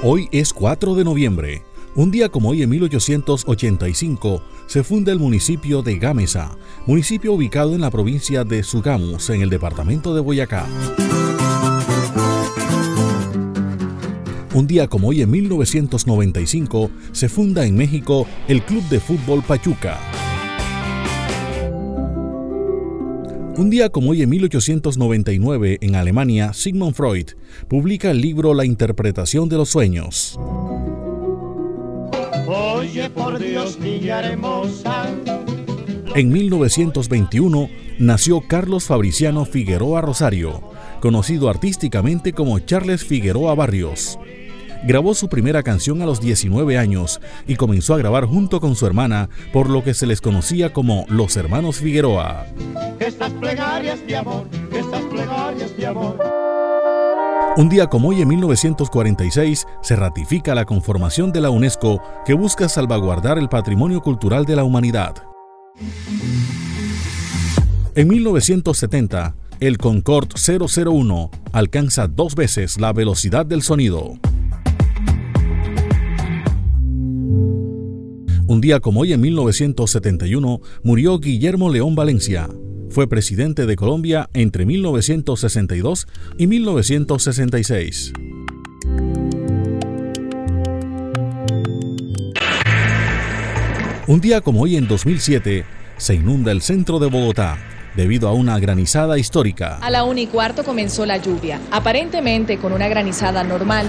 Hoy es 4 de noviembre. Un día como hoy en 1885 se funda el municipio de Gámeza, municipio ubicado en la provincia de Sugamus, en el departamento de Boyacá. Un día como hoy en 1995 se funda en México el Club de Fútbol Pachuca. Un día como hoy en 1899 en Alemania, Sigmund Freud publica el libro La interpretación de los sueños. Oye por Dios, niña hermosa. En 1921 nació Carlos Fabriciano Figueroa Rosario, conocido artísticamente como Charles Figueroa Barrios. Grabó su primera canción a los 19 años y comenzó a grabar junto con su hermana, por lo que se les conocía como los hermanos Figueroa. Estas plegarias de amor, estas plegarias de amor. Un día como hoy en 1946 se ratifica la conformación de la UNESCO que busca salvaguardar el patrimonio cultural de la humanidad. En 1970, el Concorde 001 alcanza dos veces la velocidad del sonido. Un día como hoy en 1971 murió Guillermo León Valencia. Fue presidente de Colombia entre 1962 y 1966. Un día como hoy en 2007 se inunda el centro de Bogotá debido a una granizada histórica. A la 1 y cuarto comenzó la lluvia, aparentemente con una granizada normal.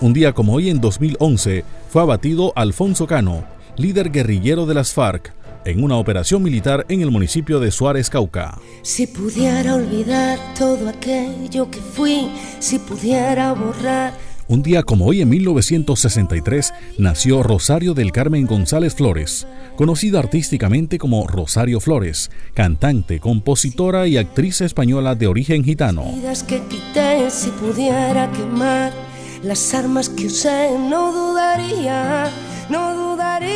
Un día como hoy en 2011 fue abatido Alfonso Cano, líder guerrillero de las FARC, en una operación militar en el municipio de Suárez, Cauca. Si pudiera olvidar todo aquello que fui, si pudiera borrar un día como hoy en 1963 nació Rosario del Carmen González Flores, conocida artísticamente como Rosario Flores, cantante, compositora y actriz española de origen gitano. que quité, si pudiera quemar las armas que usé, no dudaría, no dudaría